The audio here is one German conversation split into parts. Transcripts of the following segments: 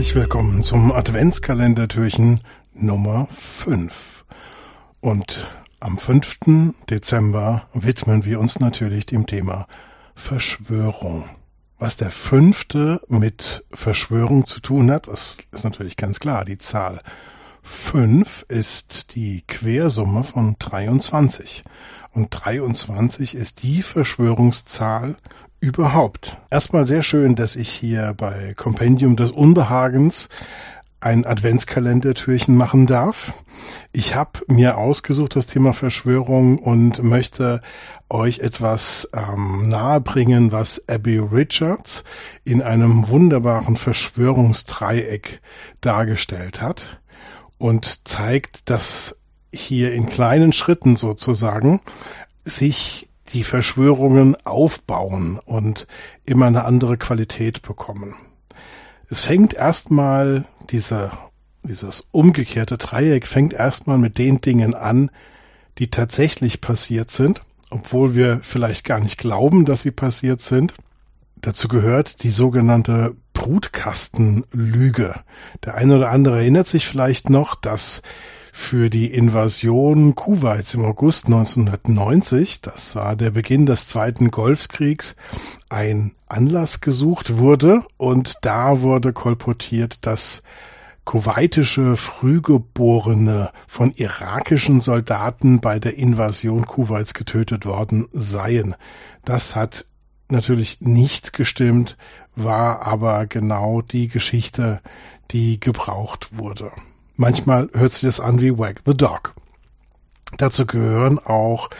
herzlich willkommen zum Adventskalendertürchen Nummer 5. Und am 5. Dezember widmen wir uns natürlich dem Thema Verschwörung. Was der fünfte mit Verschwörung zu tun hat, das ist natürlich ganz klar. Die Zahl 5 ist die Quersumme von 23. Und 23 ist die Verschwörungszahl überhaupt. Erstmal sehr schön, dass ich hier bei Compendium des Unbehagens ein Adventskalendertürchen machen darf. Ich habe mir ausgesucht das Thema Verschwörung und möchte euch etwas ähm, nahebringen, was Abby Richards in einem wunderbaren Verschwörungsdreieck dargestellt hat und zeigt, dass hier in kleinen Schritten sozusagen sich die Verschwörungen aufbauen und immer eine andere Qualität bekommen. Es fängt erstmal diese, dieses umgekehrte Dreieck fängt erstmal mit den Dingen an, die tatsächlich passiert sind, obwohl wir vielleicht gar nicht glauben, dass sie passiert sind. Dazu gehört die sogenannte Brutkastenlüge. Der eine oder andere erinnert sich vielleicht noch, dass für die Invasion Kuwaits im August 1990, das war der Beginn des Zweiten Golfkriegs, ein Anlass gesucht wurde und da wurde kolportiert, dass kuwaitische Frühgeborene von irakischen Soldaten bei der Invasion Kuwaits getötet worden seien. Das hat natürlich nicht gestimmt, war aber genau die Geschichte, die gebraucht wurde. Manchmal hört sich das an wie Wag the Dog. Dazu gehören auch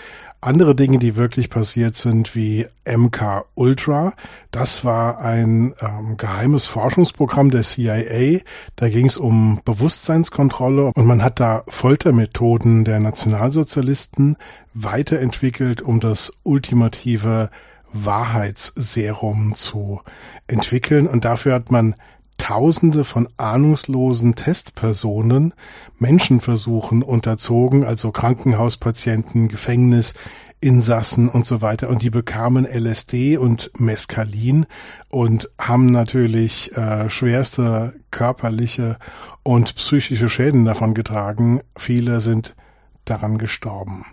andere Dinge, die wirklich passiert sind, wie MK Ultra. Das war ein ähm, geheimes Forschungsprogramm der CIA. Da ging es um Bewusstseinskontrolle und man hat da Foltermethoden der Nationalsozialisten weiterentwickelt, um das ultimative Wahrheitsserum zu entwickeln. Und dafür hat man Tausende von ahnungslosen Testpersonen Menschenversuchen unterzogen, also Krankenhauspatienten, Gefängnisinsassen und so weiter. Und die bekamen LSD und Mescalin und haben natürlich äh, schwerste körperliche und psychische Schäden davon getragen. Viele sind daran gestorben.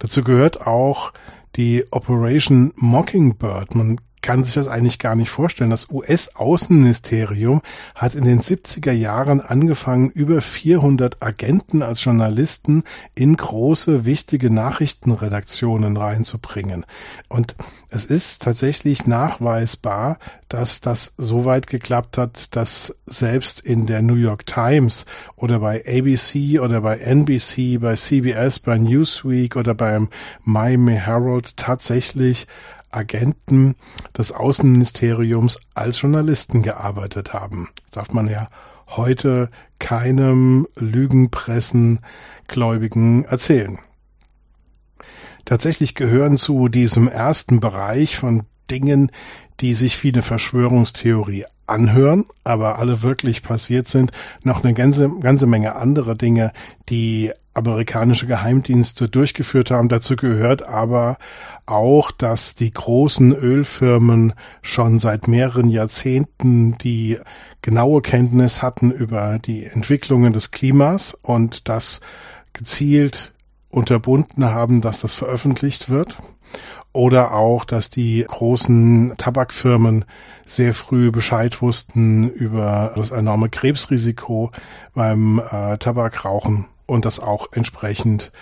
Dazu gehört auch die Operation Mockingbird. Man kann sich das eigentlich gar nicht vorstellen. Das US-Außenministerium hat in den 70er Jahren angefangen, über 400 Agenten als Journalisten in große, wichtige Nachrichtenredaktionen reinzubringen. Und es ist tatsächlich nachweisbar, dass das so weit geklappt hat, dass selbst in der New York Times oder bei ABC oder bei NBC, bei CBS, bei Newsweek oder beim Miami Herald tatsächlich Agenten des Außenministeriums als Journalisten gearbeitet haben. Darf man ja heute keinem Lügenpressengläubigen erzählen. Tatsächlich gehören zu diesem ersten Bereich von Dingen, die sich wie eine Verschwörungstheorie anhören, aber alle wirklich passiert sind, noch eine ganze, ganze Menge andere Dinge, die amerikanische Geheimdienste durchgeführt haben. Dazu gehört aber auch, dass die großen Ölfirmen schon seit mehreren Jahrzehnten die genaue Kenntnis hatten über die Entwicklungen des Klimas und das gezielt unterbunden haben, dass das veröffentlicht wird. Oder auch, dass die großen Tabakfirmen sehr früh Bescheid wussten über das enorme Krebsrisiko beim äh, Tabakrauchen und das auch entsprechend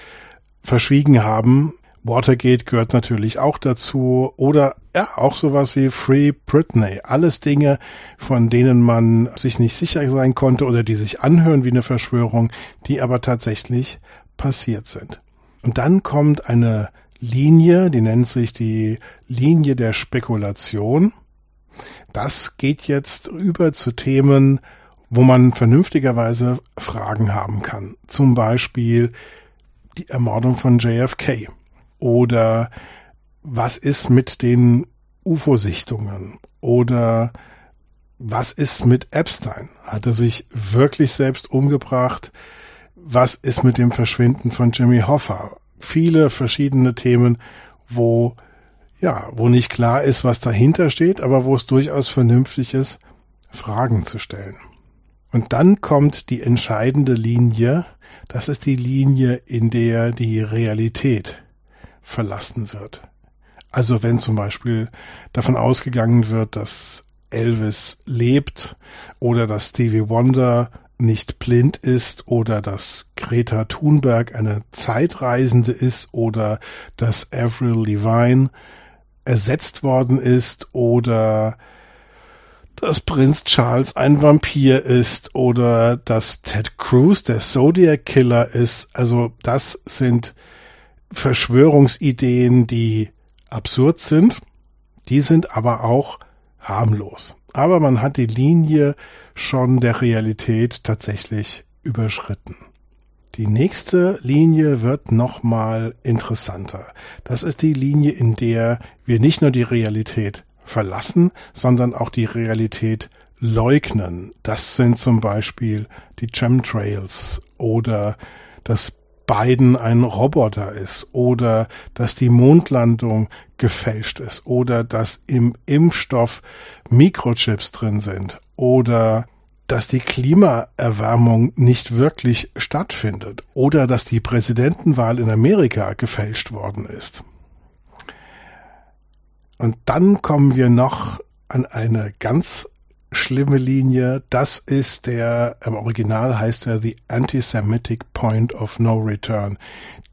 verschwiegen haben. Watergate gehört natürlich auch dazu oder ja, auch sowas wie Free Britney. Alles Dinge, von denen man sich nicht sicher sein konnte oder die sich anhören wie eine Verschwörung, die aber tatsächlich passiert sind. Und dann kommt eine Linie, die nennt sich die Linie der Spekulation. Das geht jetzt über zu Themen, wo man vernünftigerweise Fragen haben kann. Zum Beispiel die Ermordung von JFK oder was ist mit den UFO-Sichtungen oder was ist mit Epstein? Hat er sich wirklich selbst umgebracht? Was ist mit dem Verschwinden von Jimmy Hoffa? Viele verschiedene Themen, wo ja, wo nicht klar ist, was dahinter steht, aber wo es durchaus vernünftig ist, Fragen zu stellen. Und dann kommt die entscheidende Linie, das ist die Linie, in der die Realität verlassen wird. Also wenn zum Beispiel davon ausgegangen wird, dass Elvis lebt oder dass Stevie Wonder nicht blind ist oder dass Greta Thunberg eine Zeitreisende ist oder dass Avril Levine ersetzt worden ist oder dass Prinz Charles ein Vampir ist oder dass Ted Cruz der Zodiac Killer ist. Also das sind Verschwörungsideen, die absurd sind. Die sind aber auch harmlos. Aber man hat die Linie schon der Realität tatsächlich überschritten. Die nächste Linie wird nochmal interessanter. Das ist die Linie, in der wir nicht nur die Realität verlassen, sondern auch die Realität leugnen. Das sind zum Beispiel die Chemtrails oder das Biden ein Roboter ist oder dass die Mondlandung gefälscht ist oder dass im Impfstoff Mikrochips drin sind oder dass die Klimaerwärmung nicht wirklich stattfindet oder dass die Präsidentenwahl in Amerika gefälscht worden ist. Und dann kommen wir noch an eine ganz schlimme Linie. Das ist der, im Original heißt er The Antisemitic Point of No Return.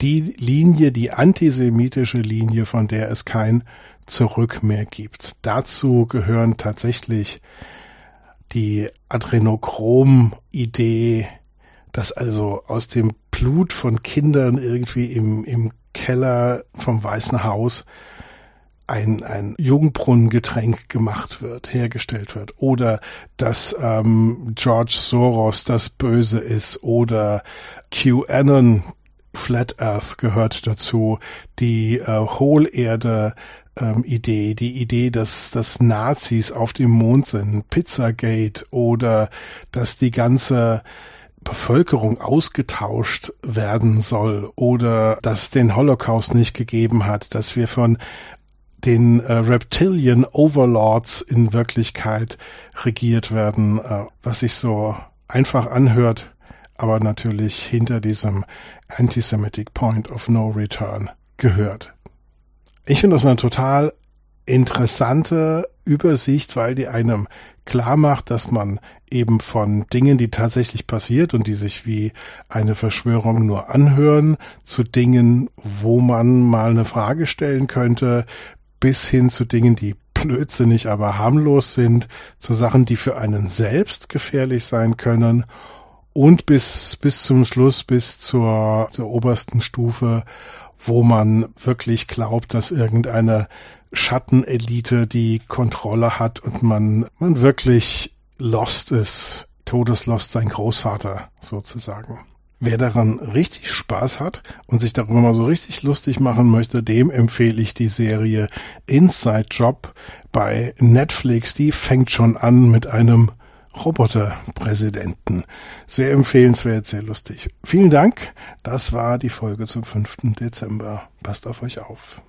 Die Linie, die antisemitische Linie, von der es kein Zurück mehr gibt. Dazu gehören tatsächlich die Adrenochrom-Idee, dass also aus dem Blut von Kindern irgendwie im, im Keller vom Weißen Haus ein, ein Jungbrunnengetränk gemacht wird, hergestellt wird, oder dass ähm, George Soros das Böse ist, oder QAnon Flat Earth gehört dazu, die äh, Hohlerde ähm, Idee, die Idee, dass, dass Nazis auf dem Mond sind, Pizzagate oder dass die ganze Bevölkerung ausgetauscht werden soll oder dass den Holocaust nicht gegeben hat, dass wir von den äh, Reptilian Overlords in Wirklichkeit regiert werden, äh, was sich so einfach anhört, aber natürlich hinter diesem Antisemitic Point of No Return gehört. Ich finde das eine total interessante Übersicht, weil die einem klar macht, dass man eben von Dingen, die tatsächlich passiert und die sich wie eine Verschwörung nur anhören, zu Dingen, wo man mal eine Frage stellen könnte, bis hin zu Dingen, die blödsinnig, aber harmlos sind, zu Sachen, die für einen selbst gefährlich sein können und bis, bis zum Schluss, bis zur, zur obersten Stufe, wo man wirklich glaubt, dass irgendeine Schattenelite die Kontrolle hat und man, man wirklich lost ist, todeslost sein Großvater sozusagen. Wer daran richtig Spaß hat und sich darüber mal so richtig lustig machen möchte, dem empfehle ich die Serie Inside Job bei Netflix. Die fängt schon an mit einem Roboterpräsidenten. Sehr empfehlenswert, sehr lustig. Vielen Dank. Das war die Folge zum 5. Dezember. Passt auf euch auf.